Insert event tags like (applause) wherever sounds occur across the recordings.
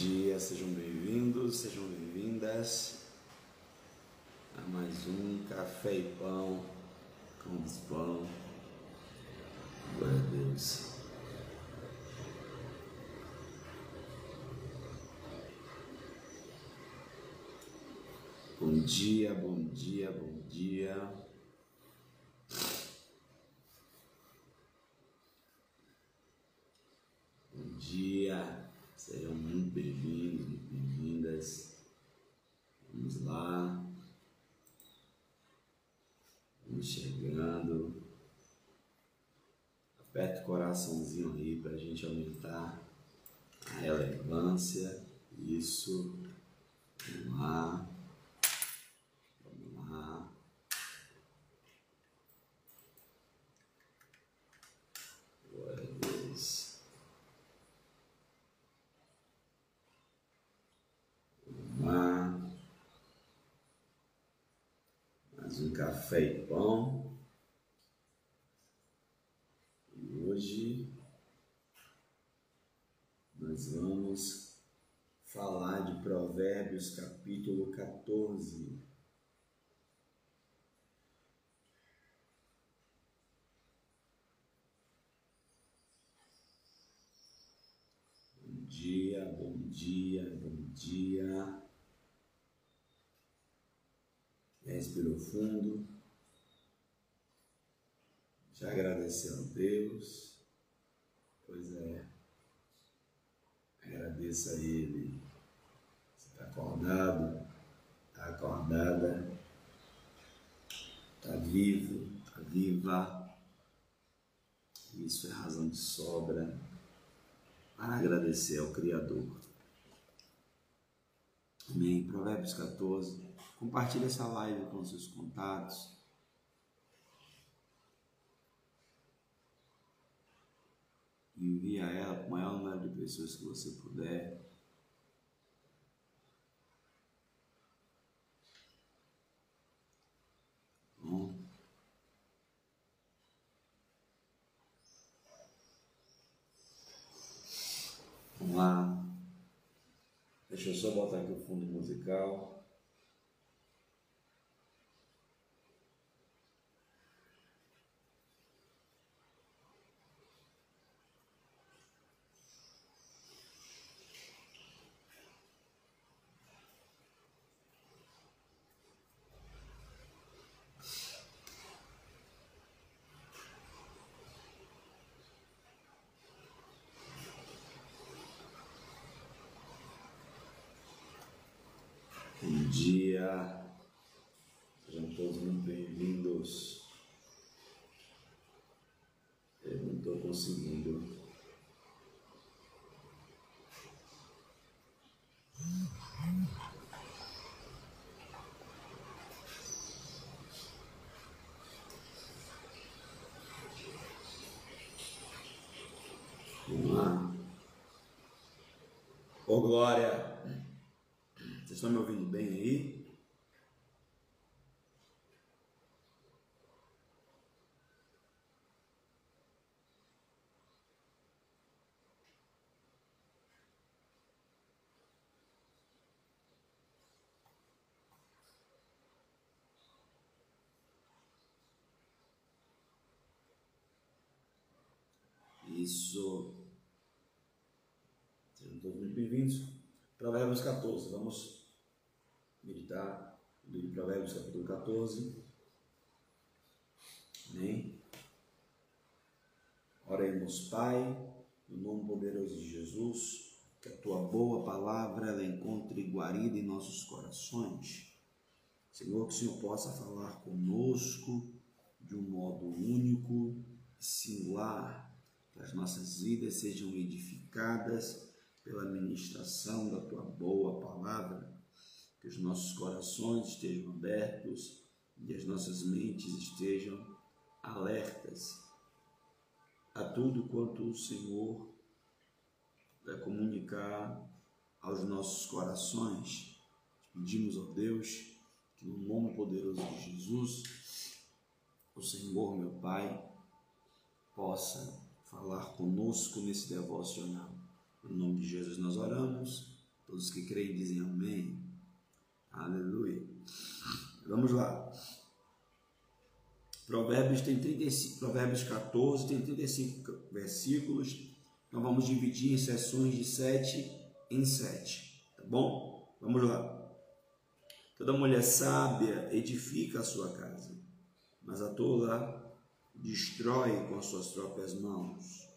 dia, sejam bem-vindos, sejam bem-vindas a mais um Café e Pão com pão. Glória a Deus. Bom dia, bom dia, bom dia. Bom dia, sejam muito bem-vindos, muito bem-vindas. Vamos lá, vamos chegando. Aperta o coraçãozinho aí para a gente aumentar a relevância. Isso, vamos lá. Vamos lá. Glória a Deus. Vamos lá. Mais um café e pão. E hoje nós vamos falar de Provérbios capítulo 14. Bom dia, bom dia, bom dia. Respirou fundo. Já agradeceu a Deus. Pois é. Agradeça a Ele. Você está acordado, está acordada, está vivo, está viva. Isso é razão de sobra para agradecer ao Criador. Amém. Provérbios 14. Compartilhe essa live com seus contatos. Envia ela para o maior número de pessoas que você puder. Vamos lá. Deixa eu só botar aqui o fundo musical. Bom dia, sejam todos muito bem-vindos. Eu não estou conseguindo. Vamos lá. Ô Glória! Estão me ouvindo bem aí? Isso. Sejam todos muito bem-vindos. Provérbios 14. Vamos meditar no livro de Provérbios, capítulo 14. Amém? Oremos, Pai, no nome poderoso de Jesus, que a tua boa palavra ela encontre guarida em nossos corações. Senhor, que o Senhor possa falar conosco de um modo único singular, que as nossas vidas sejam edificadas pela ministração da tua boa palavra, que os nossos corações estejam abertos e as nossas mentes estejam alertas a tudo quanto o Senhor vai comunicar aos nossos corações. Pedimos, ó Deus, que no nome poderoso de Jesus, o Senhor, meu Pai, possa falar conosco nesse devocional. Em nome de Jesus nós oramos. Todos que creem dizem amém. Aleluia. Vamos lá. Provérbios tem 35, Provérbios 14 tem 35 versículos. Então vamos dividir em sessões de 7 em 7, tá bom? Vamos lá. Toda mulher sábia edifica a sua casa, mas a tola destrói com as suas próprias mãos.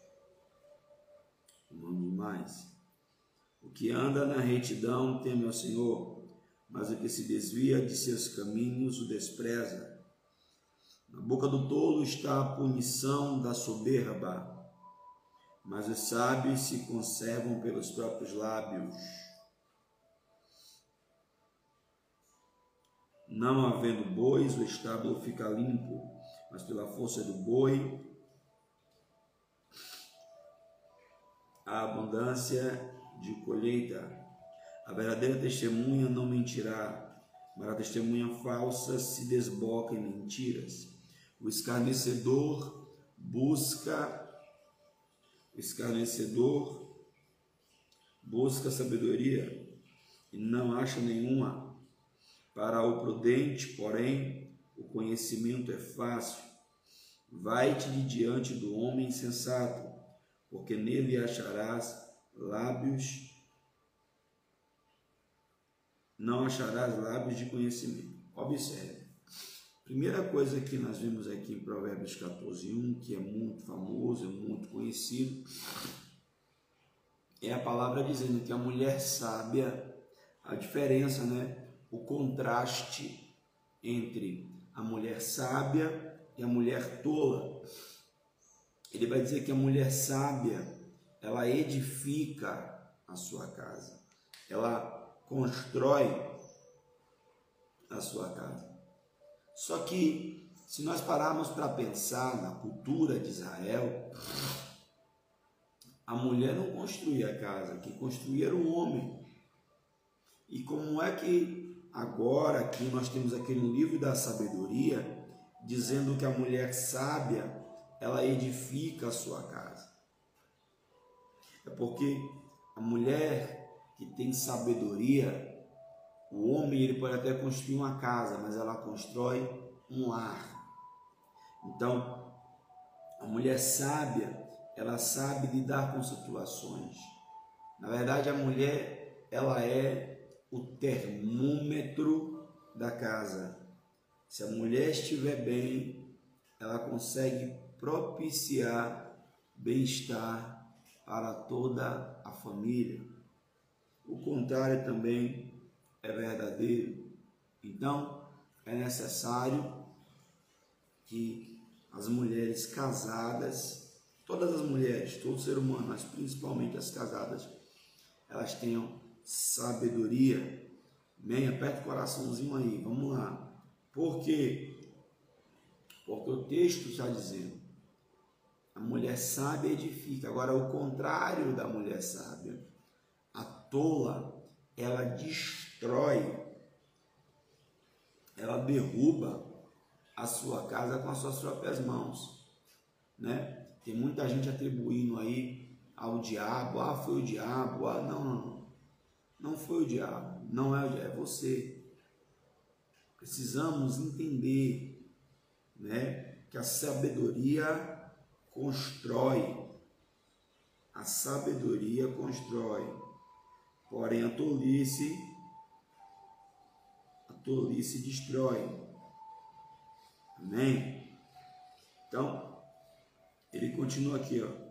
Vamos mais. O que anda na retidão teme ao Senhor, mas o que se desvia de seus caminhos o despreza. Na boca do tolo está a punição da soberba, mas os sábios se conservam pelos próprios lábios. Não havendo bois, o estábulo fica limpo, mas pela força do boi, a abundância de colheita. A verdadeira testemunha não mentirá, mas a testemunha falsa se desboca em mentiras. O escarnecedor busca o escarnecedor busca sabedoria e não acha nenhuma. Para o prudente, porém, o conhecimento é fácil. Vai-te de diante do homem sensato, porque nele acharás lábios, não acharás lábios de conhecimento. Observe. Primeira coisa que nós vemos aqui em Provérbios 14, 1, que é muito famoso, é muito conhecido, é a palavra dizendo que a mulher sábia, a diferença, né? o contraste entre a mulher sábia e a mulher tola. Ele vai dizer que a mulher sábia, ela edifica a sua casa. Ela constrói a sua casa. Só que se nós pararmos para pensar na cultura de Israel, a mulher não construía a casa, quem construía era o homem. E como é que Agora aqui nós temos aqui no livro da sabedoria dizendo que a mulher sábia ela edifica a sua casa. É porque a mulher que tem sabedoria, o homem ele pode até construir uma casa, mas ela constrói um lar. Então, a mulher sábia, ela sabe lidar com situações. Na verdade, a mulher ela é o termômetro da casa. Se a mulher estiver bem, ela consegue propiciar bem-estar para toda a família. O contrário também é verdadeiro. Então, é necessário que as mulheres casadas, todas as mulheres, todo ser humano, mas principalmente as casadas, elas tenham sabedoria. Amém? Aperta o coraçãozinho aí, vamos lá. Por quê? Porque o texto está dizendo: a mulher sábia edifica. Agora, o contrário da mulher sábia, tola, ela destrói, ela derruba a sua casa com as suas próprias mãos, né? Tem muita gente atribuindo aí ao diabo, ah, foi o diabo, ah, não, não, não foi o diabo, não é o diabo, é você. Precisamos entender, né, que a sabedoria constrói. A sabedoria constrói. Porém a tolice a tolice destrói. Amém? Então, ele continua aqui, ó.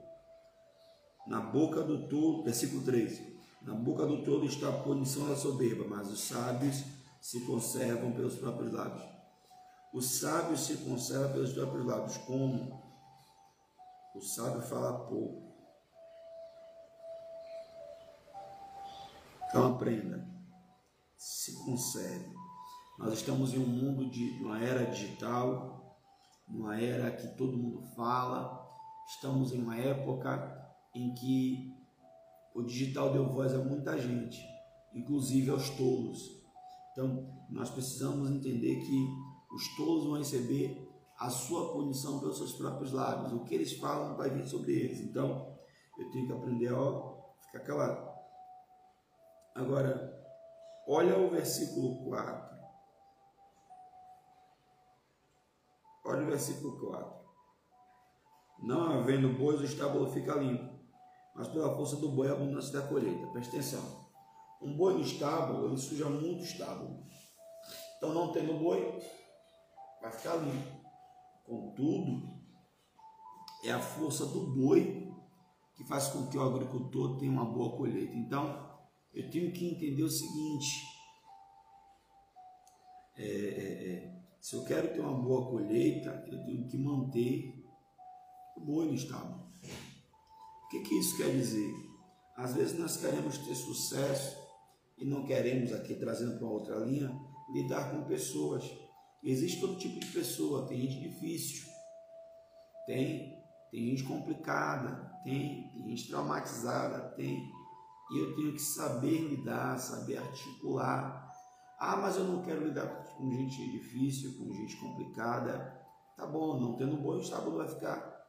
Na boca do tolo, versículo 13 na boca do tolo está a punição da soberba, mas os sábios se conservam pelos próprios lábios. Os sábios se conservam pelos próprios lábios. Como? O sábio fala pouco. Então aprenda. Se conserve. Nós estamos em um mundo de uma era digital, uma era que todo mundo fala. Estamos em uma época em que o digital deu voz a muita gente, inclusive aos tolos. Então, nós precisamos entender que os tolos vão receber a sua punição pelos seus próprios lábios. O que eles falam vai vir sobre eles. Então, eu tenho que aprender a ficar calado. Agora, olha o versículo 4. Olha o versículo 4. Não havendo bois, o estábulo fica limpo, mas pela força do boi a abundância da colheita. Presta atenção. Um boi no estábulo, ele suja muito o estábulo. Então, não tendo boi, vai ficar limpo. Contudo, é a força do boi que faz com que o agricultor tenha uma boa colheita. Então, eu tenho que entender o seguinte: é, é, é, se eu quero ter uma boa colheita, eu tenho que manter o boi no estábulo. O que, que isso quer dizer? Às vezes nós queremos ter sucesso e não queremos, aqui trazendo para outra linha, lidar com pessoas Existe todo tipo de pessoa, tem gente difícil, tem, tem gente complicada, tem, tem gente traumatizada, tem. E eu tenho que saber lidar, saber articular. Ah, mas eu não quero lidar com gente difícil, com gente complicada. Tá bom, não tendo bom estado vai ficar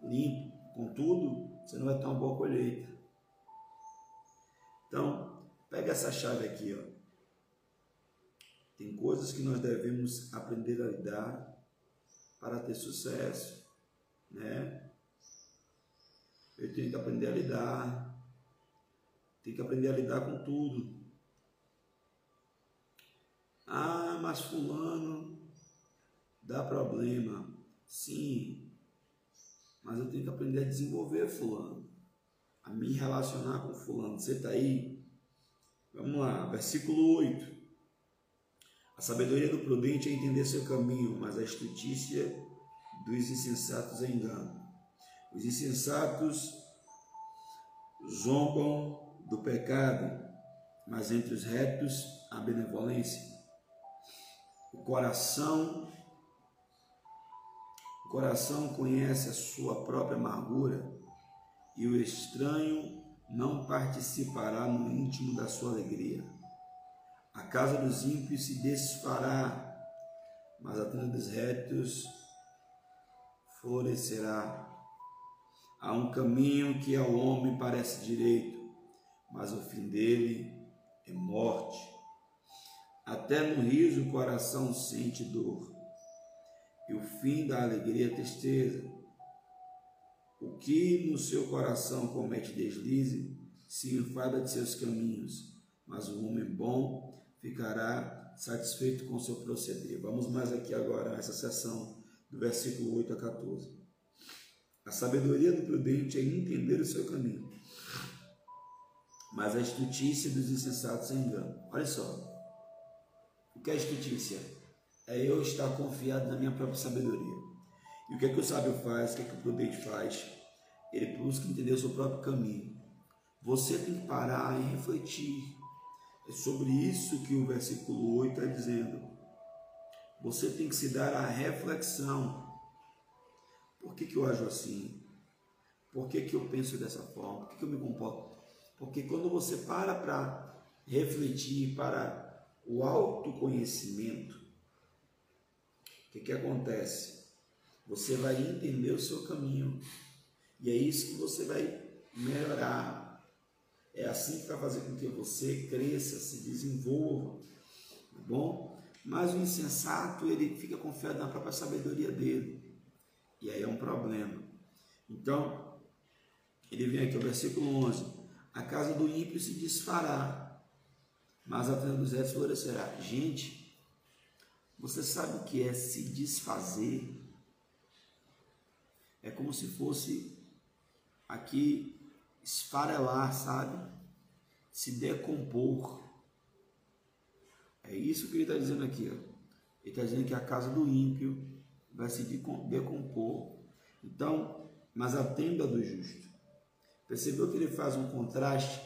limpo. Contudo, você não vai ter uma boa colheita. Então, pega essa chave aqui, ó. Tem coisas que nós devemos aprender a lidar para ter sucesso, né? Eu tenho que aprender a lidar, tenho que aprender a lidar com tudo. Ah, mas fulano dá problema. Sim, mas eu tenho que aprender a desenvolver fulano, a me relacionar com fulano. Você está aí? Vamos lá, versículo 8. A sabedoria do prudente é entender seu caminho, mas a estutícia dos insensatos é engano. Os insensatos zombam do pecado, mas entre os retos há benevolência. O coração o coração conhece a sua própria amargura e o estranho não participará no íntimo da sua alegria. A casa dos ímpios se desfará, mas a tenda dos retos florescerá. Há um caminho que ao homem parece direito, mas o fim dele é morte. Até no riso o coração sente dor, e o fim da alegria é tristeza. O que no seu coração comete deslize, se enfada de seus caminhos, mas o homem bom ficará satisfeito com seu proceder. Vamos mais aqui agora nessa sessão do versículo 8 a 14. A sabedoria do prudente é entender o seu caminho, mas a estutícia dos insensatos é engano. Olha só, o que é estutícia? É eu estar confiado na minha própria sabedoria. E o que é que o sábio faz? O que é que o prudente faz? Ele busca entender o seu próprio caminho. Você tem que parar e refletir é sobre isso que o versículo 8 está dizendo. Você tem que se dar a reflexão. Por que, que eu ajo assim? Por que, que eu penso dessa forma? Por que, que eu me comporto? Porque quando você para para refletir para o autoconhecimento, o que, que acontece? Você vai entender o seu caminho. E é isso que você vai melhorar, é assim que vai fazer com que você cresça, se desenvolva, tá bom? Mas o insensato, ele fica confiado na própria sabedoria dele. E aí é um problema. Então, ele vem aqui, o versículo 11. A casa do ímpio se desfará, mas a tenda dos retos florescerá. Gente, você sabe o que é se desfazer? É como se fosse aqui esfarelar, sabe? Se decompor. É isso que ele está dizendo aqui. Ó. Ele está dizendo que a casa do ímpio vai se decompor. Então, mas a tenda do justo. Percebeu que ele faz um contraste?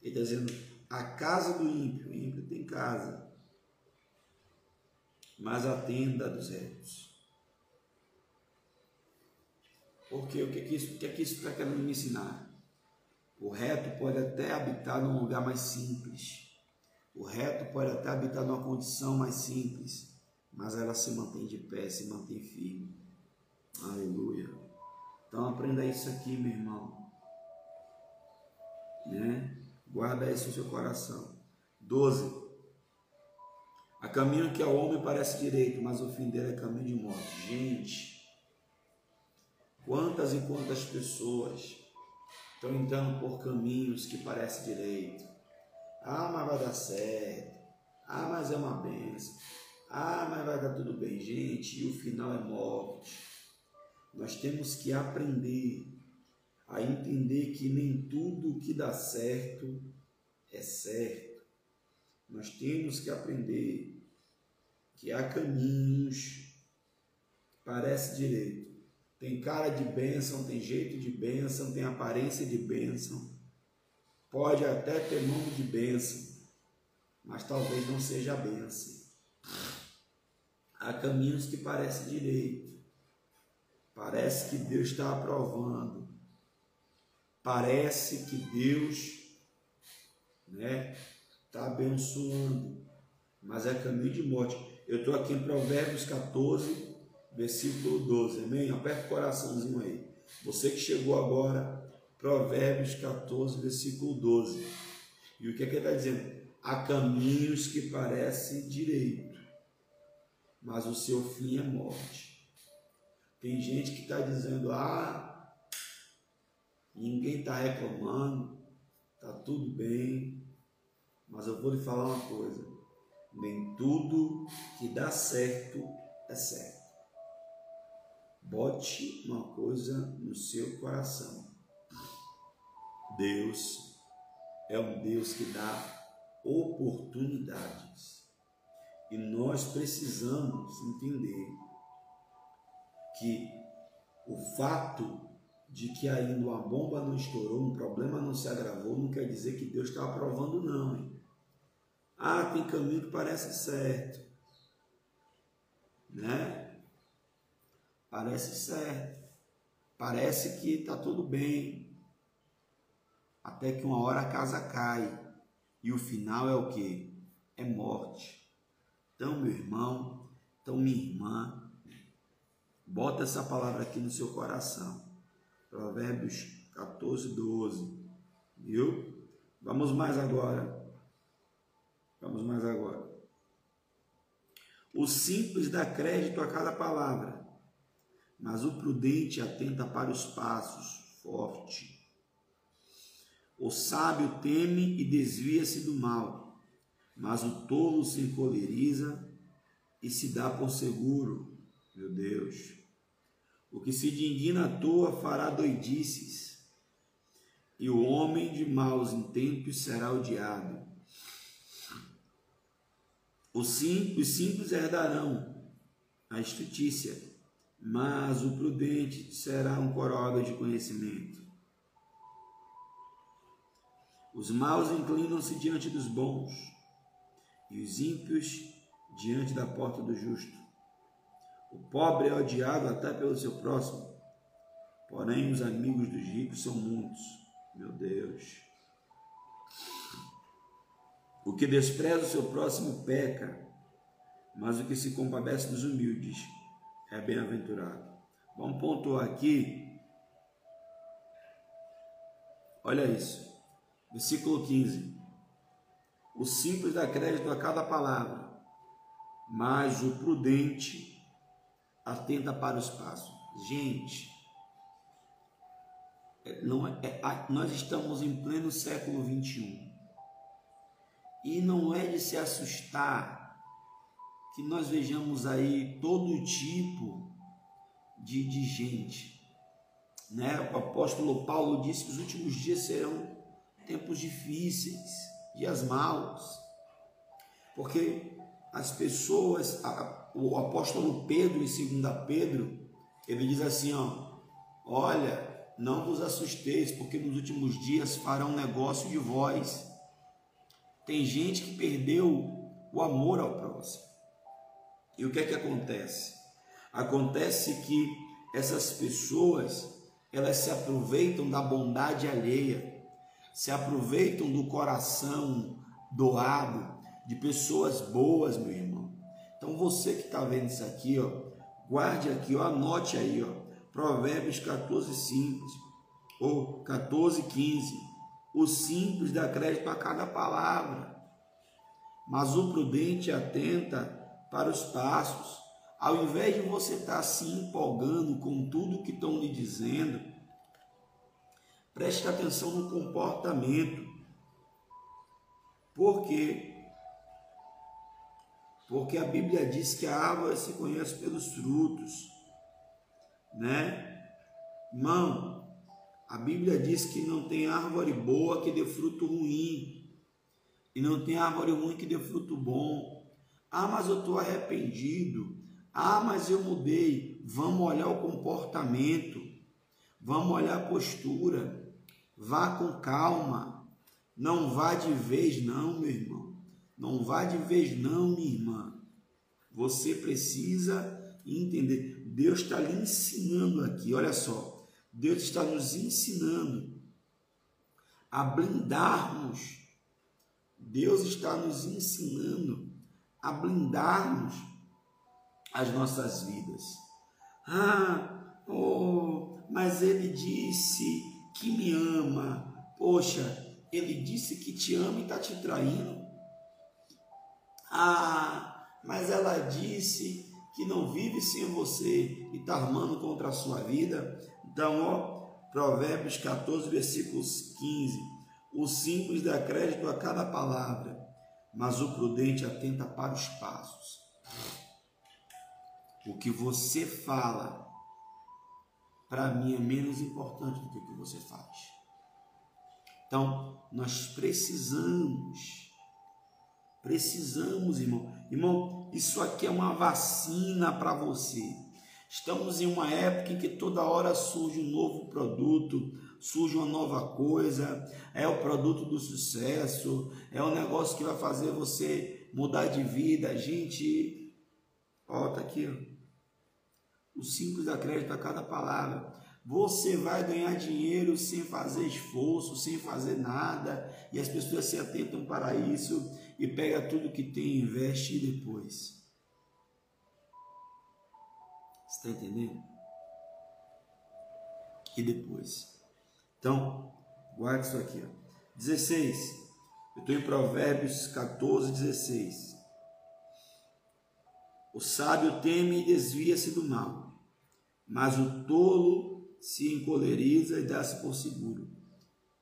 Ele está dizendo a casa do ímpio. O ímpio tem casa. Mas a tenda dos retos. Porque o que, é que isso está que é que tá querendo me ensinar? O reto pode até habitar num lugar mais simples. O reto pode até habitar numa condição mais simples. mas ela se mantém de pé, se mantém firme. Aleluia. Então aprenda isso aqui, meu irmão. Né? Guarda isso no seu coração. 12. Há caminho que ao homem parece direito, mas o fim dele é caminho de morte. Gente, quantas e quantas pessoas estão entrando por caminhos que parecem direito. Ah, mas vai dar certo. Ah, mas é uma benção. Ah, mas vai dar tudo bem, gente. E o final é morte. Nós temos que aprender a entender que nem tudo que dá certo é certo. Nós temos que aprender que há caminhos que parece direito. Tem cara de bênção, tem jeito de bênção, tem aparência de bênção. Pode até ter nome de bênção, mas talvez não seja bênção. Há caminhos que parecem direito. Parece que Deus está aprovando. Parece que Deus né, está abençoando, mas é caminho de morte. Eu estou aqui em Provérbios 14, versículo 12, amém? Aperta o coraçãozinho aí. Você que chegou agora, Provérbios 14, versículo 12. E o que é que ele está dizendo? Há caminhos que parecem direito, mas o seu fim é morte. Tem gente que está dizendo, ah, ninguém está reclamando, está tudo bem, mas eu vou lhe falar uma coisa: nem tudo que dá certo é certo. Bote uma coisa no seu coração. Deus é um Deus que dá oportunidades. E nós precisamos entender que o fato de que ainda uma bomba não estourou, um problema não se agravou, não quer dizer que Deus está aprovando, não. Hein? Ah, tem caminho que parece certo. Né? Parece certo. Parece que está tudo bem. Até que uma hora a casa cai. E o final é o que? É morte. Então, meu irmão, então minha irmã, bota essa palavra aqui no seu coração. Provérbios 14, 12. Viu? Vamos mais agora. Vamos mais agora. O simples dá crédito a cada palavra, mas o prudente atenta para os passos, forte. O sábio teme e desvia-se do mal, mas o tolo se encoleriza e se dá por seguro. Meu Deus. O que se indigna à toa fará doidices, e o homem de maus intentos será odiado. Os simples herdarão a justiça, mas o prudente será um coroa de conhecimento. Os maus inclinam-se diante dos bons, e os ímpios diante da porta do justo. O pobre é odiado até pelo seu próximo, porém os amigos dos ricos são muitos. Meu Deus. O que despreza o seu próximo peca, mas o que se compadece dos humildes é bem-aventurado. Vamos pontuar aqui. Olha isso. Versículo 15. O simples dá crédito a cada palavra, mas o prudente atenta para os passos. Gente, é, não é, é, nós estamos em pleno século 21. E não é de se assustar que nós vejamos aí todo tipo de, de gente. Né? O apóstolo Paulo disse que os últimos dias serão tempos difíceis, dias maus, porque as pessoas, a, o apóstolo Pedro, em 2 Pedro, ele diz assim: ó, olha, não vos assusteis, porque nos últimos dias farão negócio de vós tem gente que perdeu o amor ao próximo. E o que é que acontece? Acontece que essas pessoas, elas se aproveitam da bondade alheia, se aproveitam do coração doado de pessoas boas, meu irmão. Então você que está vendo isso aqui, ó, guarde aqui, ó, anote aí, ó, Provérbios 14, simples, ou 14, 15. O simples dá crédito a cada palavra, mas o prudente atenta para os passos. Ao invés de você estar tá se empolgando com tudo que estão lhe dizendo, preste atenção no comportamento. Por quê? Porque a Bíblia diz que a árvore se conhece pelos frutos, né? Irmão, a Bíblia diz que não tem árvore boa que dê fruto ruim, e não tem árvore ruim que dê fruto bom. Ah, mas eu estou arrependido. Ah, mas eu mudei. Vamos olhar o comportamento, vamos olhar a postura. Vá com calma, não vá de vez, não, meu irmão. Não vá de vez, não, minha irmã. Você precisa entender. Deus está lhe ensinando aqui, olha só. Deus está nos ensinando a blindarmos. Deus está nos ensinando a blindarmos as nossas vidas. Ah, oh, mas ele disse que me ama. Poxa, ele disse que te ama e está te traindo. Ah, mas ela disse que não vive sem você e está armando contra a sua vida. Então, ó, Provérbios 14, versículos 15. O simples dá crédito a cada palavra, mas o prudente atenta para os passos. O que você fala, para mim, é menos importante do que o que você faz. Então, nós precisamos Precisamos, irmão. Irmão, isso aqui é uma vacina para você. Estamos em uma época em que toda hora surge um novo produto, surge uma nova coisa, é o produto do sucesso, é um negócio que vai fazer você mudar de vida. Gente, ó, tá aqui, ó. O simples da crédito a cada palavra. Você vai ganhar dinheiro sem fazer esforço, sem fazer nada, e as pessoas se atentam para isso e pega tudo que tem, investe e depois. Está entendendo? E depois. Então, guarde isso aqui. Ó. 16. Eu estou em Provérbios 14, 16. O sábio teme e desvia-se do mal, mas o tolo se encoleriza e dá-se por seguro.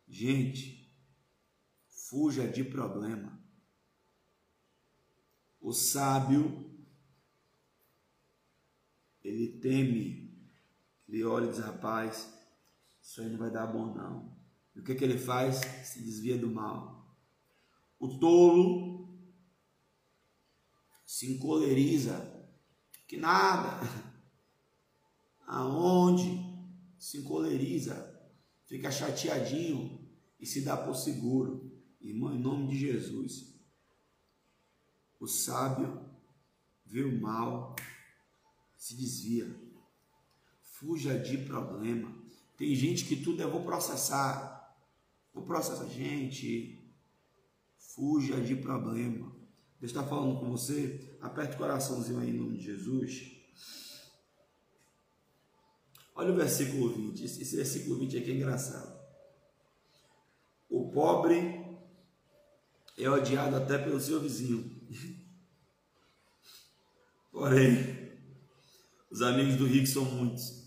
Gente, fuja de problema. O sábio, ele teme, ele olha e diz, rapaz, isso aí não vai dar bom não. E o que, que ele faz? Se desvia do mal. O tolo se encoleriza, que nada. (laughs) Aonde se encoleriza, fica chateadinho e se dá por seguro. Irmão, em nome de Jesus, o sábio vê o mal, se desvia. Fuja de problema. Tem gente que tudo é vou processar. Vou processar. Gente, fuja de problema. Deus está falando com você. Aperte o coraçãozinho aí em nome de Jesus. Olha o versículo 20. Esse versículo 20 aqui é engraçado. O pobre é odiado até pelo seu vizinho. Porém, os amigos do rico são muitos.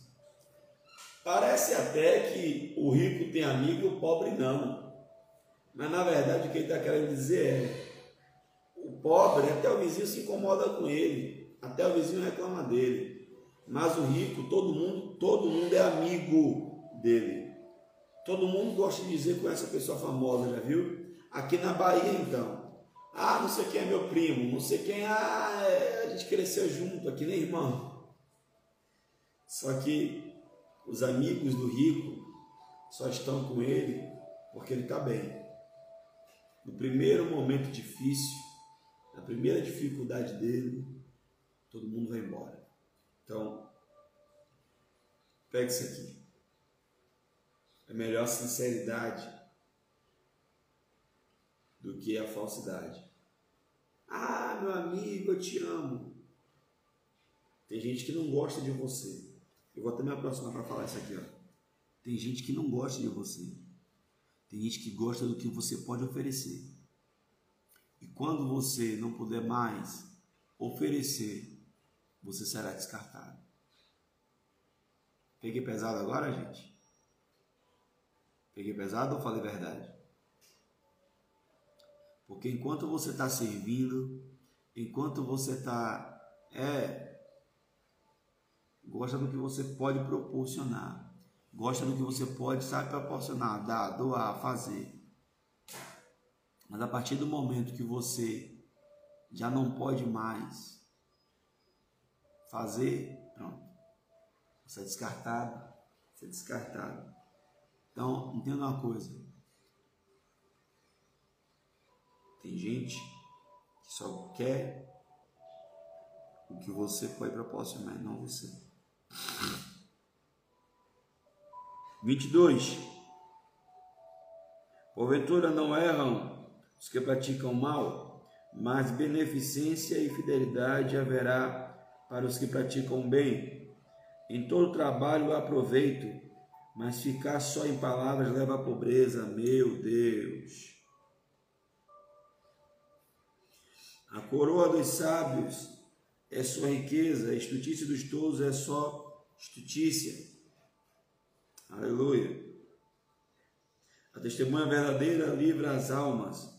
Parece até que o rico tem amigo e o pobre não. Mas na verdade o que ele está querendo dizer é: o pobre, até o vizinho se incomoda com ele, até o vizinho reclama dele. Mas o rico, todo mundo, todo mundo é amigo dele. Todo mundo gosta de dizer com essa pessoa famosa, já viu? Aqui na Bahia, então, ah, não sei quem é meu primo, não sei quem, ah, é, a gente cresceu junto aqui, nem irmão. Só que os amigos do rico só estão com ele porque ele está bem. No primeiro momento difícil, na primeira dificuldade dele, todo mundo vai embora. Então, pegue isso aqui. É melhor sinceridade do que a falsidade. Ah, meu amigo, eu te amo. Tem gente que não gosta de você. Eu vou até me aproximar para falar isso aqui, ó. Tem gente que não gosta de você. Tem gente que gosta do que você pode oferecer. E quando você não puder mais oferecer, você será descartado. Peguei pesado agora, gente? Peguei pesado ou falei verdade? Porque enquanto você está servindo, enquanto você está. É. Gosta do que você pode proporcionar. Gosta do que você pode, sabe, proporcionar, dar, doar, fazer. Mas a partir do momento que você já não pode mais fazer, pronto. Você é descartado. Você é descartado. Então, entenda uma coisa. Tem gente que só quer o que você pode proporcionar, não você. 22. Porventura não erram os que praticam mal, mas beneficência e fidelidade haverá para os que praticam bem. Em todo trabalho há proveito, mas ficar só em palavras leva à pobreza, meu Deus. A coroa dos sábios é sua riqueza, a estutícia dos tolos é só estutícia. Aleluia. A testemunha verdadeira livra as almas,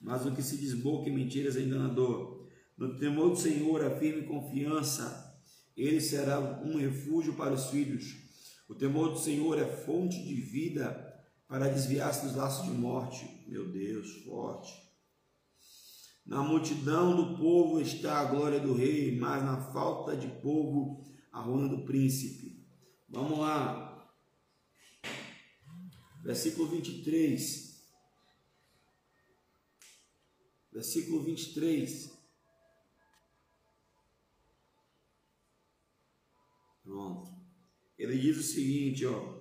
mas o que se desboca em mentiras é enganador. No temor do Senhor, a firme confiança, ele será um refúgio para os filhos. O temor do Senhor é fonte de vida para desviar-se dos laços de morte. Meu Deus, forte. Na multidão do povo está a glória do rei, mas na falta de povo a ruína do príncipe. Vamos lá. Versículo 23. Versículo 23. Pronto. Ele diz o seguinte, ó.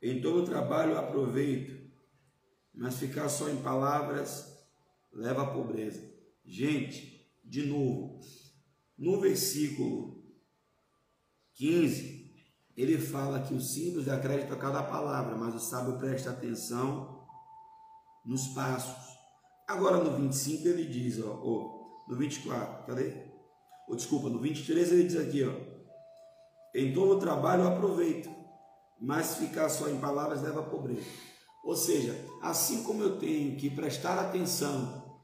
Em todo trabalho aproveito, mas ficar só em palavras leva à pobreza. Gente, de novo, no versículo 15, ele fala que o simples dá a cada palavra, mas o sábio presta atenção nos passos. Agora no 25 ele diz, ó, ó no 24, cadê? Ou desculpa, no 23 ele diz aqui, ó, em todo trabalho aproveito, mas ficar só em palavras leva à pobreza. Ou seja, assim como eu tenho que prestar atenção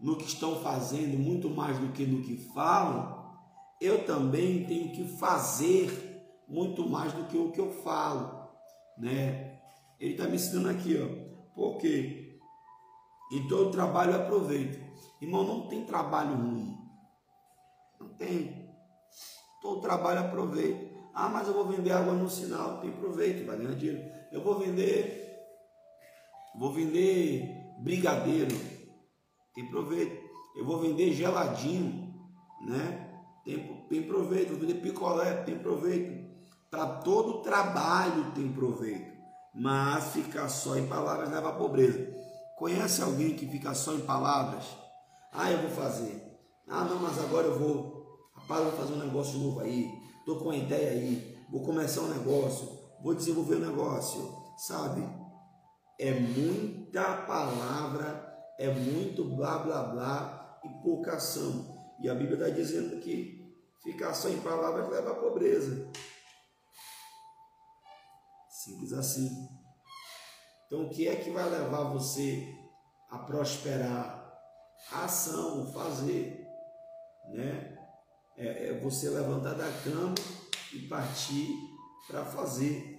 no que estão fazendo muito mais do que no que falam, eu também tenho que fazer muito mais do que o que eu falo, né? Ele está me ensinando aqui, ó, porque em todo trabalho eu aproveito. Irmão, não tem trabalho ruim, não tem. Todo trabalho eu aproveito. Ah, mas eu vou vender água no sinal, tem proveito, vai ganhar dinheiro. Eu vou vender, vou vender brigadeiro, tem proveito. Eu vou vender geladinho, né? Tem, tem proveito. Vou vender picolé, tem proveito. Para todo trabalho tem proveito. Mas ficar só em palavras leva à pobreza. Conhece alguém que fica só em palavras? Ah, eu vou fazer. Ah, não, mas agora eu vou. Rapaz, eu vou fazer um negócio novo aí. Estou com uma ideia aí. Vou começar um negócio. Vou desenvolver um negócio. Sabe? É muita palavra é muito blá blá blá e pouca ação. E a Bíblia está dizendo que ficar só em palavras leva à pobreza. Simples assim. Então, o que é que vai levar você a prosperar? A ação, fazer, né? É, é você levantar da cama e partir para fazer.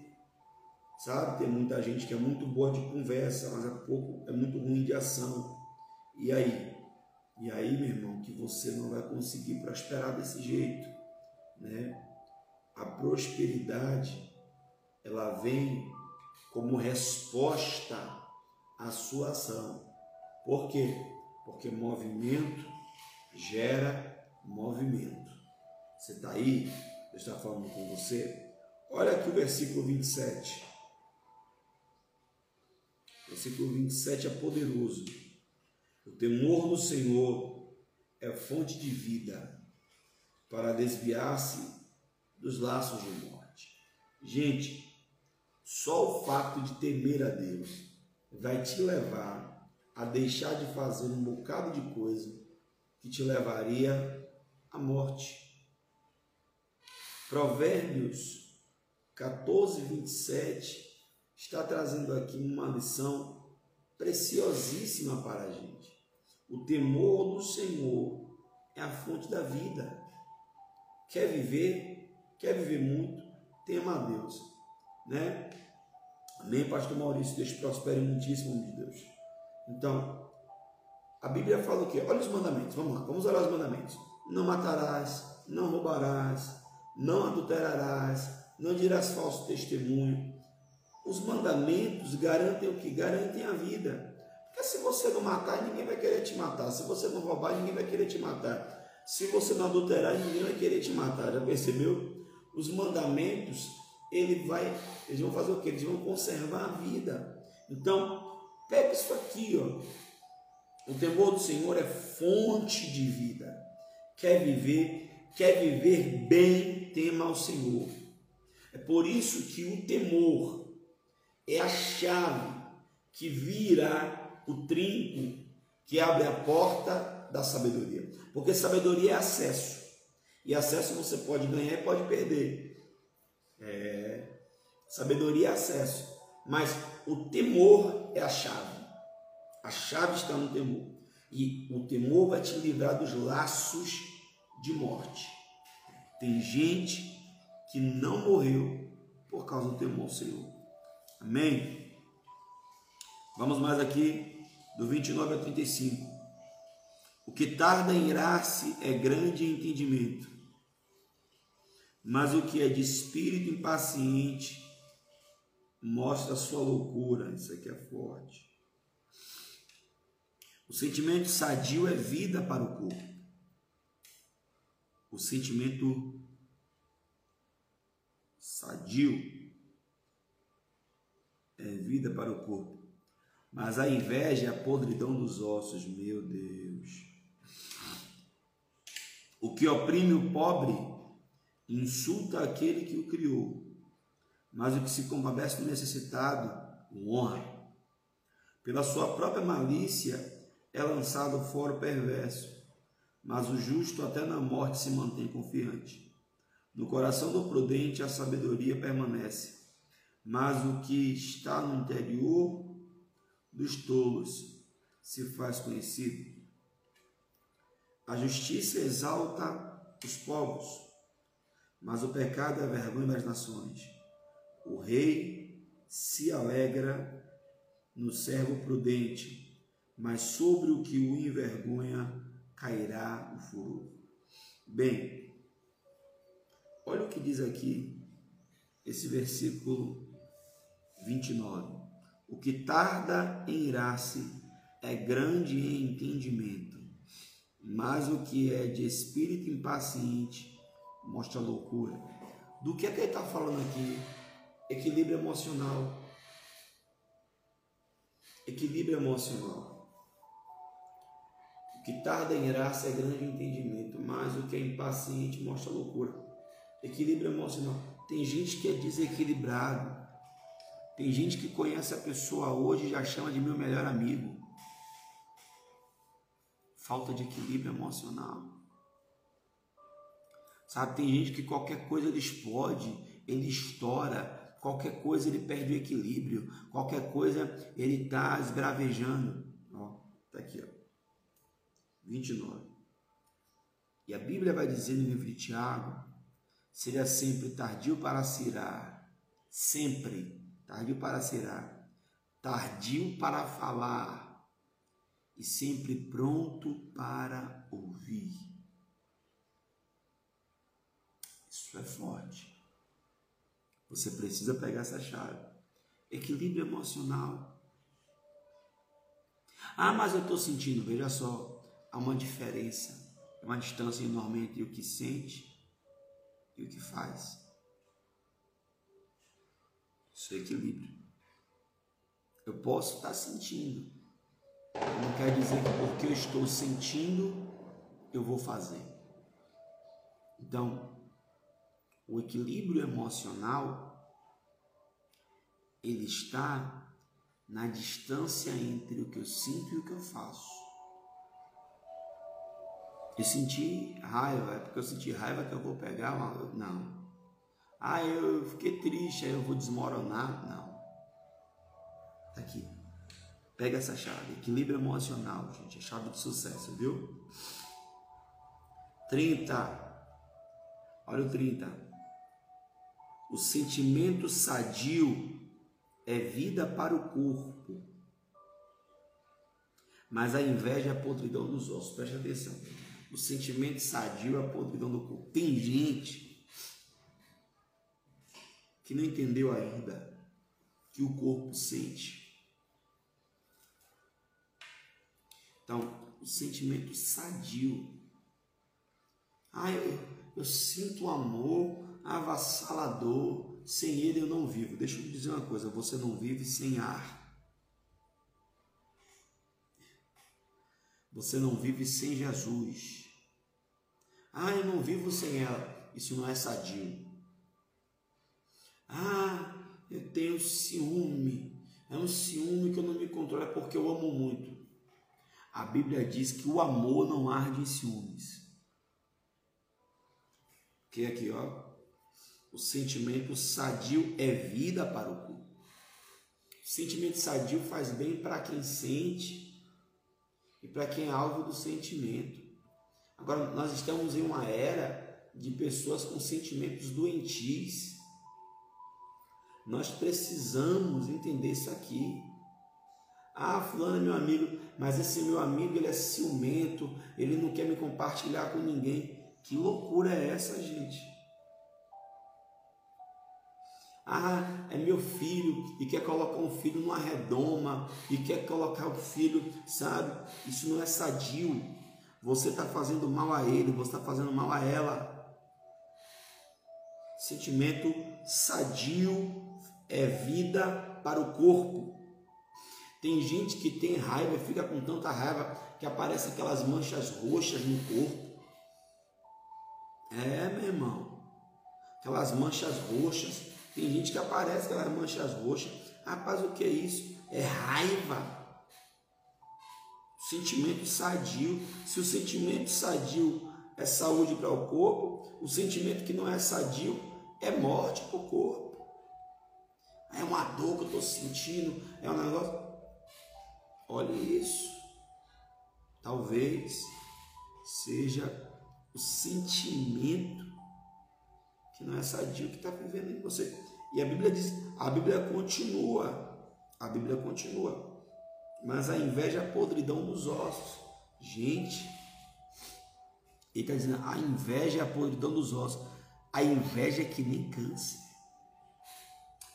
Sabe? Tem muita gente que é muito boa de conversa, mas é pouco, é muito ruim de ação. E aí? E aí, meu irmão, que você não vai conseguir prosperar desse jeito, né? A prosperidade, ela vem como resposta à sua ação. Por quê? Porque movimento gera movimento. Você está aí? Deus está falando com você? Olha aqui o versículo 27. Versículo 27 é poderoso. O temor do Senhor é fonte de vida, para desviar-se dos laços de morte. Gente, só o fato de temer a Deus vai te levar a deixar de fazer um bocado de coisa que te levaria à morte. Provérbios 14, 27 está trazendo aqui uma lição preciosíssima para a gente. O temor do Senhor é a fonte da vida. Quer viver, quer viver muito, tema a Deus, né? Amém, pastor Maurício, Deus prospere muitíssimo de Deus. Então, a Bíblia fala o quê? Olha os mandamentos, vamos lá, vamos olhar os mandamentos. Não matarás, não roubarás, não adulterarás, não dirás falso testemunho. Os mandamentos garantem o que? Garantem a vida. Porque se você não matar, ninguém vai querer te matar. Se você não roubar, ninguém vai querer te matar. Se você não adulterar, ninguém vai querer te matar. Já percebeu? Os mandamentos, ele vai, eles vão fazer o quê? Eles vão conservar a vida. Então, pega isso aqui, ó. O temor do Senhor é fonte de vida. Quer viver, quer viver bem, tema ao Senhor. É por isso que o temor é a chave que vira o trinco que abre a porta da sabedoria. Porque sabedoria é acesso. E acesso você pode ganhar e pode perder. É. Sabedoria é acesso. Mas o temor é a chave. A chave está no temor. E o temor vai te livrar dos laços de morte. Tem gente que não morreu por causa do temor ao Senhor. Amém? Vamos mais aqui do 29 a 35. O que tarda em irar-se é grande entendimento, mas o que é de espírito impaciente mostra sua loucura. Isso aqui é forte. O sentimento sadio é vida para o corpo. O sentimento sadio é vida para o corpo. Mas a inveja é a podridão dos ossos, meu Deus. O que oprime o pobre insulta aquele que o criou, mas o que se compadece do necessitado o honra. Pela sua própria malícia é lançado fora o perverso, mas o justo até na morte se mantém confiante. No coração do prudente a sabedoria permanece, mas o que está no interior dos tolos se faz conhecido. A justiça exalta os povos, mas o pecado é a vergonha das nações. O rei se alegra no servo prudente, mas sobre o que o envergonha cairá o furor. Bem, olha o que diz aqui esse versículo 29. O que tarda em irar-se é grande em entendimento, mas o que é de espírito impaciente mostra loucura. Do que é que ele está falando aqui? Equilíbrio emocional. Equilíbrio emocional. O que tarda em irar-se é grande em entendimento, mas o que é impaciente mostra loucura. Equilíbrio emocional. Tem gente que é desequilibrado tem gente que conhece a pessoa hoje e já chama de meu melhor amigo. Falta de equilíbrio emocional. Sabe, tem gente que qualquer coisa ele explode, ele estoura, qualquer coisa ele perde o equilíbrio, qualquer coisa ele está esbravejando. Ó, tá aqui, ó. 29. E a Bíblia vai dizer no livro de Tiago: seja sempre tardio para se irar, sempre tardio para será, tardio para falar e sempre pronto para ouvir. Isso é forte. Você precisa pegar essa chave. Equilíbrio emocional. Ah, mas eu estou sentindo, veja só, há uma diferença, uma distância enorme entre o que sente e o que faz. Isso é equilíbrio. Eu posso estar sentindo. Não quer dizer que porque eu estou sentindo, eu vou fazer. Então, o equilíbrio emocional ele está na distância entre o que eu sinto e o que eu faço. Eu senti raiva, é porque eu senti raiva que eu vou pegar uma... Não. Ah, eu fiquei triste, aí eu vou desmoronar. Não. Tá aqui. Pega essa chave. Equilíbrio emocional, gente. É chave de sucesso, viu? 30. Olha o 30. O sentimento sadio é vida para o corpo, mas a inveja é a podridão dos ossos. Preste atenção. O sentimento sadio é a podridão do corpo. Tem gente que não entendeu ainda que o corpo sente. Então, o sentimento sadio. Ah, eu, eu sinto amor avassalador, sem ele eu não vivo. Deixa eu te dizer uma coisa: você não vive sem ar. Você não vive sem Jesus. Ah, eu não vivo sem ela. Isso não é sadio. Ah, eu tenho ciúme. É um ciúme que eu não me controlo, é porque eu amo muito. A Bíblia diz que o amor não arde em ciúmes. Que aqui, ó, o sentimento sadio é vida para o corpo. O sentimento sadio faz bem para quem sente e para quem é alvo do sentimento. Agora, nós estamos em uma era de pessoas com sentimentos doentios. Nós precisamos entender isso aqui. Ah, fulano é meu amigo, mas esse meu amigo ele é ciumento, ele não quer me compartilhar com ninguém. Que loucura é essa, gente? Ah, é meu filho e quer colocar um filho numa redoma e quer colocar o filho, sabe? Isso não é sadio. Você está fazendo mal a ele, você está fazendo mal a ela. Sentimento sadio é vida para o corpo. Tem gente que tem raiva e fica com tanta raiva que aparecem aquelas manchas roxas no corpo. É, meu irmão. Aquelas manchas roxas tem gente que aparece aquelas manchas roxas. Rapaz, o que é isso? É raiva. Sentimento sadio. Se o sentimento sadio é saúde para o corpo, o sentimento que não é sadio é morte para o corpo. É uma dor que eu estou sentindo, é um negócio. Olha isso. Talvez seja o sentimento que não é sadio que está vivendo em você. E a Bíblia diz, a Bíblia continua, a Bíblia continua. Mas a inveja é a podridão dos ossos. Gente, ele está dizendo, a inveja é a podridão dos ossos. A inveja é que nem câncer.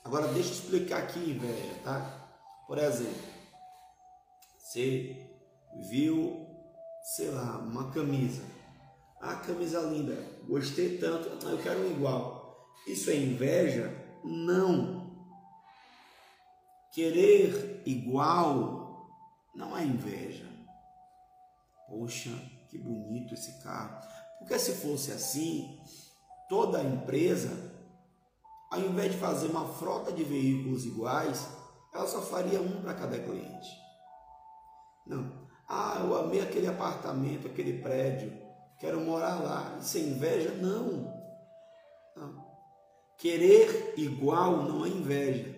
Agora deixa eu explicar aqui inveja, tá? Por exemplo, você viu, sei lá, uma camisa. Ah, camisa linda, gostei tanto, eu quero um igual. Isso é inveja? Não. Querer igual não é inveja. Poxa, que bonito esse carro. Porque se fosse assim, toda empresa, ao invés de fazer uma frota de veículos iguais, ela só faria um para cada cliente. Não. Ah, eu amei aquele apartamento, aquele prédio, quero morar lá. Isso é inveja? Não. Não. Querer igual não é inveja.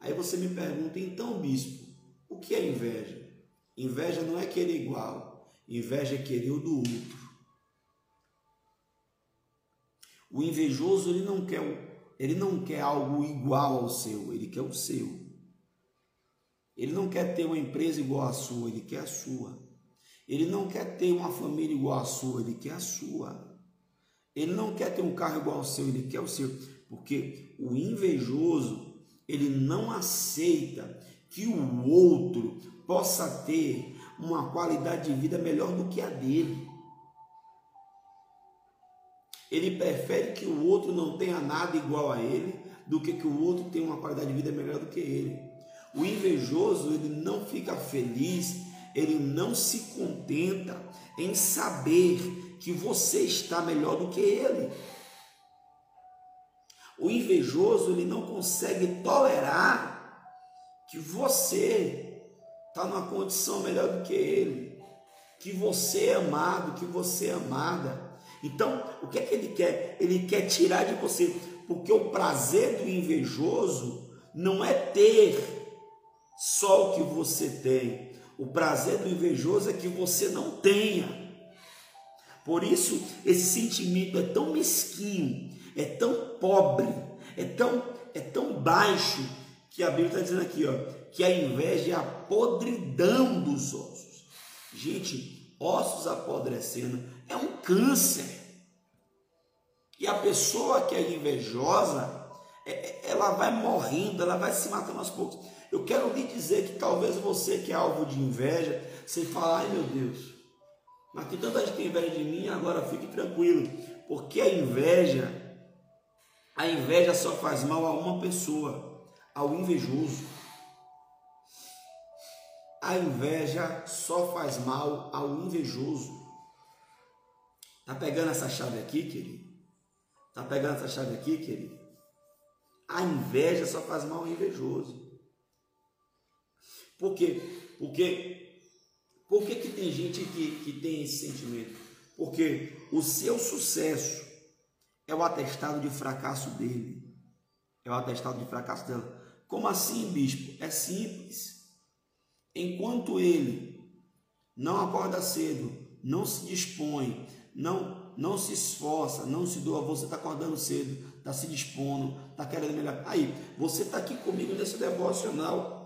Aí você me pergunta, então, bispo, o que é inveja? Inveja não é querer igual, inveja é querer o do outro. O invejoso ele não quer, ele não quer algo igual ao seu, ele quer o seu. Ele não quer ter uma empresa igual à sua, ele quer a sua. Ele não quer ter uma família igual à sua, ele quer a sua. Ele não quer ter um carro igual ao seu, ele quer o seu. Porque o invejoso, ele não aceita que o outro possa ter uma qualidade de vida melhor do que a dele. Ele prefere que o outro não tenha nada igual a ele do que que o outro tenha uma qualidade de vida melhor do que ele. O invejoso, ele não fica feliz, ele não se contenta em saber que você está melhor do que ele. O invejoso ele não consegue tolerar que você está numa condição melhor do que ele, que você é amado, que você é amada. Então, o que é que ele quer? Ele quer tirar de você, porque o prazer do invejoso não é ter só o que você tem. O prazer do invejoso é que você não tenha. Por isso, esse sentimento é tão mesquinho, é tão pobre, é tão, é tão baixo, que a Bíblia está dizendo aqui, ó, que a inveja é a podridão dos ossos. Gente, ossos apodrecendo é um câncer. E a pessoa que é invejosa, é, é, ela vai morrendo, ela vai se matando aos poucos. Eu quero lhe dizer que talvez você que é alvo de inveja, você fala, ai meu Deus, mas que tanta gente tem inveja de mim, agora fique tranquilo, porque a inveja, a inveja só faz mal a uma pessoa, ao invejoso. A inveja só faz mal ao invejoso. Tá pegando essa chave aqui, querido? Tá pegando essa chave aqui, querido? A inveja só faz mal ao invejoso. Por quê? Porque por que, que tem gente que, que tem esse sentimento? Porque o seu sucesso é o atestado de fracasso dele. É o atestado de fracasso dela. Como assim, bispo? É simples. Enquanto ele não acorda cedo, não se dispõe, não, não se esforça, não se doa, você está acordando cedo, está se dispondo, está querendo melhor. Aí, você está aqui comigo nesse devocional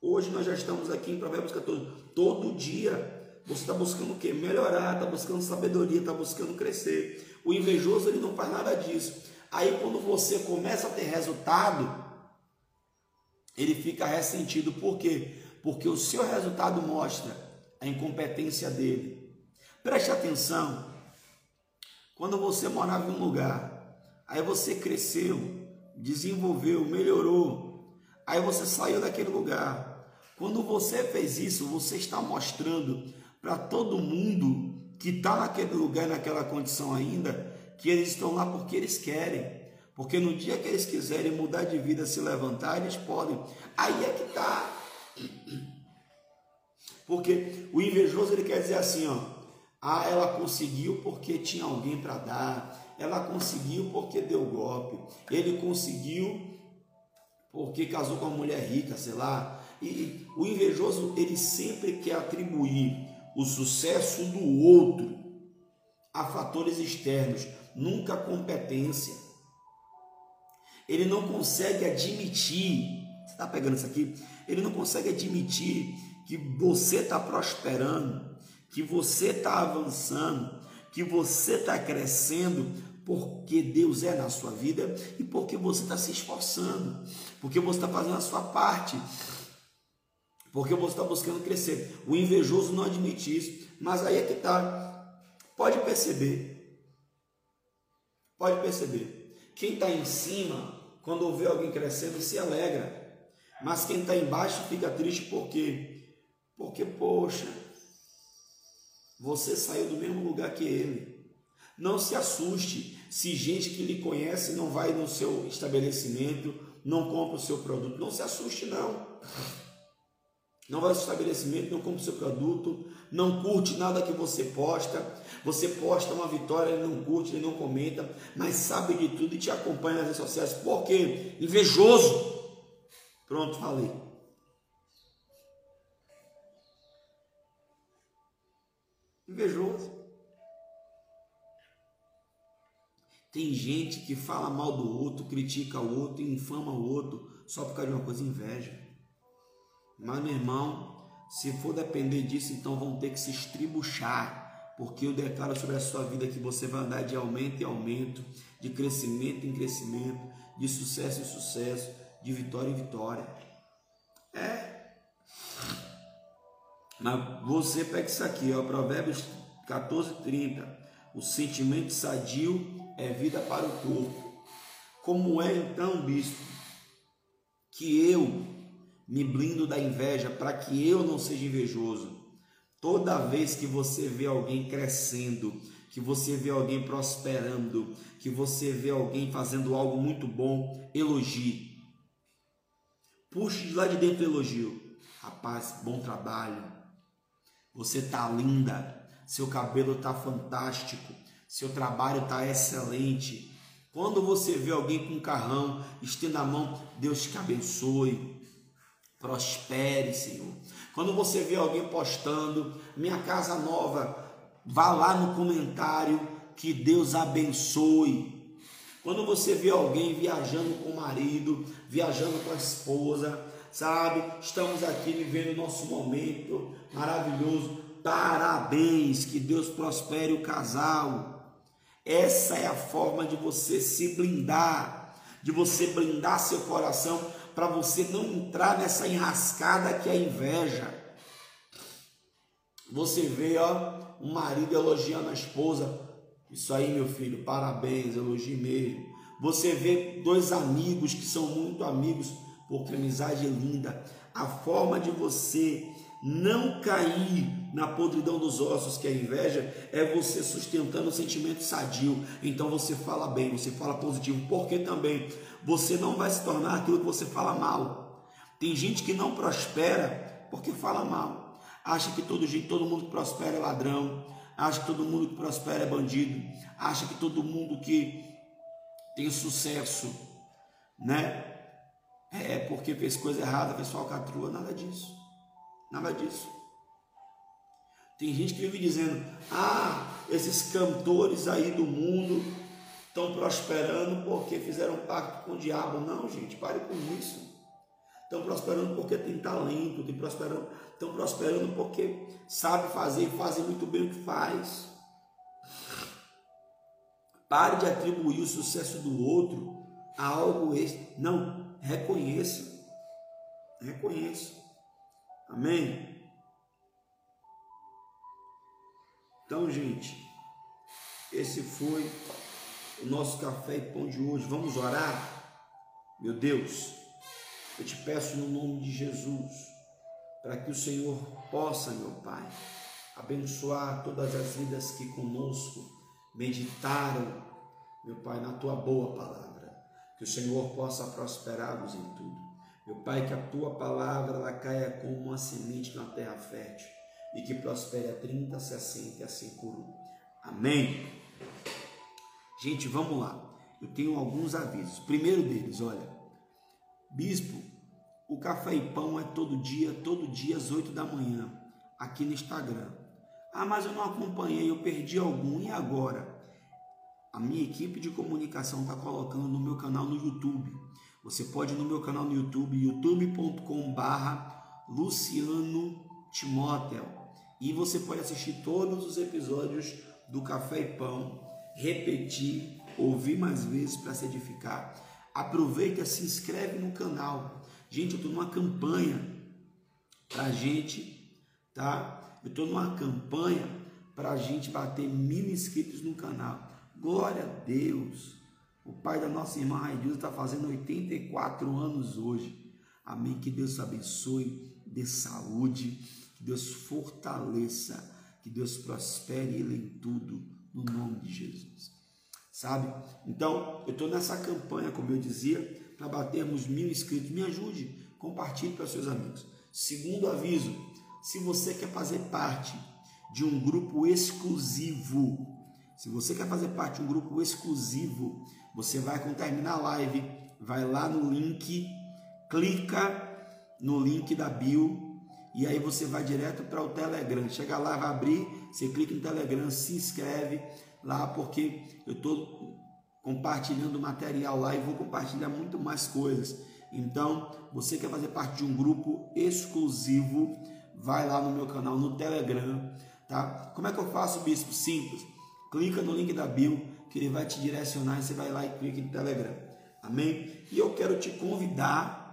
Hoje nós já estamos aqui em Provérbios 14. Todo dia você está buscando o quê? Melhorar, está buscando sabedoria, está buscando crescer. O invejoso ele não faz nada disso. Aí quando você começa a ter resultado, ele fica ressentido. Por quê? Porque o seu resultado mostra a incompetência dele. Preste atenção. Quando você morava em um lugar, aí você cresceu, desenvolveu, melhorou, aí você saiu daquele lugar, quando você fez isso, você está mostrando para todo mundo que está naquele lugar, naquela condição ainda, que eles estão lá porque eles querem. Porque no dia que eles quiserem mudar de vida, se levantar, eles podem. Aí é que está. Porque o invejoso ele quer dizer assim, ó. Ah, ela conseguiu porque tinha alguém para dar. Ela conseguiu porque deu golpe. Ele conseguiu porque casou com uma mulher rica, sei lá. E o invejoso, ele sempre quer atribuir o sucesso do outro a fatores externos, nunca competência. Ele não consegue admitir, você está pegando isso aqui? Ele não consegue admitir que você está prosperando, que você está avançando, que você está crescendo, porque Deus é na sua vida e porque você está se esforçando, porque você está fazendo a sua parte. Porque você está buscando crescer. O invejoso não admite isso. Mas aí é que está. Pode perceber. Pode perceber. Quem está em cima, quando vê alguém crescendo, se alegra. Mas quem está embaixo fica triste por quê? Porque, poxa, você saiu do mesmo lugar que ele. Não se assuste se gente que lhe conhece não vai no seu estabelecimento, não compra o seu produto. Não se assuste, não não vai ao estabelecimento, não compra o seu produto, não curte nada que você posta, você posta uma vitória, ele não curte, ele não comenta, mas sabe de tudo e te acompanha nas redes sociais. Por quê? Invejoso. Pronto, falei. Invejoso. Tem gente que fala mal do outro, critica o outro, infama o outro, só por causa de uma coisa inveja. Mas, meu irmão, se for depender disso, então vão ter que se estribuchar, porque eu declaro sobre a sua vida que você vai andar de aumento em aumento, de crescimento em crescimento, de sucesso em sucesso, de vitória em vitória. É. Mas você pega isso aqui, ó, Provérbios 14, 30. O sentimento sadio é vida para o corpo. Como é então, bispo, que eu me blindo da inveja para que eu não seja invejoso. Toda vez que você vê alguém crescendo, que você vê alguém prosperando, que você vê alguém fazendo algo muito bom, elogie. Puxe de lá de dentro o elogio. Rapaz, bom trabalho. Você tá linda. Seu cabelo tá fantástico. Seu trabalho tá excelente. Quando você vê alguém com carrão, estenda a mão, Deus te abençoe. Prospere, Senhor. Quando você vê alguém postando, minha casa nova, vá lá no comentário que Deus abençoe. Quando você vê alguém viajando com o marido, viajando com a esposa, sabe? Estamos aqui vivendo o nosso momento maravilhoso. Parabéns, que Deus prospere o casal. Essa é a forma de você se blindar, de você blindar seu coração para você não entrar nessa enrascada que é a inveja. Você vê, ó, um marido elogiando a esposa. Isso aí, meu filho, parabéns, elogio mesmo. Você vê dois amigos que são muito amigos, porque amizade é linda. A forma de você não cair na podridão dos ossos, que é a inveja, é você sustentando o sentimento sadio. Então você fala bem, você fala positivo, porque também você não vai se tornar aquilo que você fala mal. Tem gente que não prospera porque fala mal. Acha que todo, todo mundo que prospera é ladrão, acha que todo mundo que prospera é bandido, acha que todo mundo que tem sucesso, né? É porque fez coisa errada, fez falcatrua, nada disso. Nada disso. Tem gente que vive dizendo: ah, esses cantores aí do mundo estão prosperando porque fizeram pacto com o diabo. Não, gente, pare com isso. Estão prosperando porque tem talento, estão prosperando, estão prosperando porque sabe fazer e fazem muito bem o que faz. Pare de atribuir o sucesso do outro a algo esse. Não, reconheça. Reconheça. Amém? Então, gente, esse foi o nosso café e pão de hoje. Vamos orar? Meu Deus, eu te peço no nome de Jesus, para que o Senhor possa, meu Pai, abençoar todas as vidas que conosco meditaram, meu Pai, na tua boa palavra. Que o Senhor possa prosperá-los em tudo. Meu Pai, que a tua palavra ela caia como uma semente na terra fértil e que prospere a 30, 60 e assim por um. Amém. Gente, vamos lá. Eu tenho alguns avisos. Primeiro deles, olha. Bispo, o café e pão é todo dia, todo dia às 8 da manhã, aqui no Instagram. Ah, mas eu não acompanhei, eu perdi algum. E agora? A minha equipe de comunicação está colocando no meu canal no YouTube. Você pode ir no meu canal no YouTube, youtube.com/barra Luciano Timóteo. E você pode assistir todos os episódios do Café e Pão, repetir, ouvir mais vezes para se edificar. Aproveita, se inscreve no canal. Gente, eu estou numa campanha para gente, tá? Eu estou numa campanha para a gente bater mil inscritos no canal. Glória a Deus. O pai da nossa irmã Raidilza está fazendo 84 anos hoje. Amém. Que Deus abençoe, dê saúde, que Deus fortaleça, que Deus prospere ele em tudo, no nome de Jesus. Sabe? Então, eu estou nessa campanha, como eu dizia, para batermos mil inscritos. Me ajude, compartilhe para seus amigos. Segundo aviso, se você quer fazer parte de um grupo exclusivo, se você quer fazer parte de um grupo exclusivo você vai, quando terminar a live, vai lá no link, clica no link da bio e aí você vai direto para o Telegram. Chega lá, vai abrir, você clica no Telegram, se inscreve lá, porque eu estou compartilhando material lá e vou compartilhar muito mais coisas. Então, você quer fazer parte de um grupo exclusivo, vai lá no meu canal no Telegram, tá? Como é que eu faço, bispo? Simples. Clica no link da bio, que ele vai te direcionar e você vai lá e clica no Telegram. Amém? E eu quero te convidar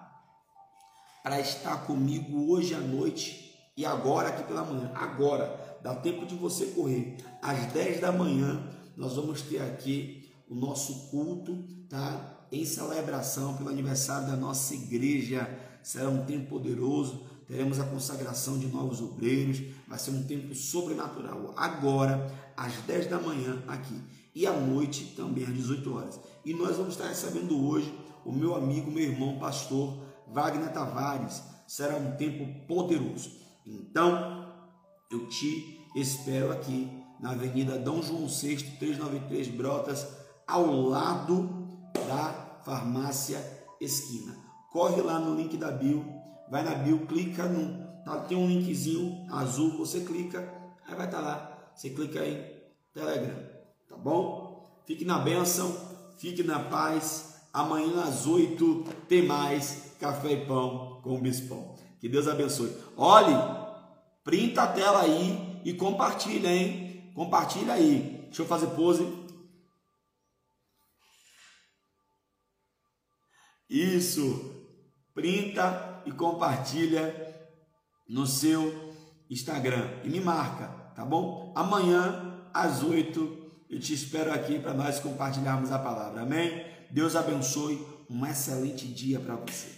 para estar comigo hoje à noite e agora aqui pela manhã. Agora, dá tempo de você correr. Às 10 da manhã, nós vamos ter aqui o nosso culto, tá? Em celebração pelo aniversário da nossa igreja. Será um tempo poderoso. Teremos a consagração de novos obreiros. Vai ser um tempo sobrenatural. Agora, às 10 da manhã aqui e à noite também às 18 horas. E nós vamos estar recebendo hoje o meu amigo, meu irmão, pastor Wagner Tavares. Será um tempo poderoso. Então, eu te espero aqui na Avenida Dom João VI, 393 Brotas, ao lado da farmácia Esquina. Corre lá no link da bio, vai na bio, clica no. Tá, tem um linkzinho azul, você clica, aí vai estar tá lá. Você clica aí, Telegram, tá bom? Fique na bênção, fique na paz. Amanhã às 8 tem mais café e pão com bispão. Que Deus abençoe. Olhe, printa a tela aí e compartilha, hein? Compartilha aí. Deixa eu fazer pose. Isso. Printa e compartilha no seu Instagram e me marca, tá bom? Amanhã às 8 eu te espero aqui para nós compartilharmos a palavra. Amém? Deus abençoe. Um excelente dia para você.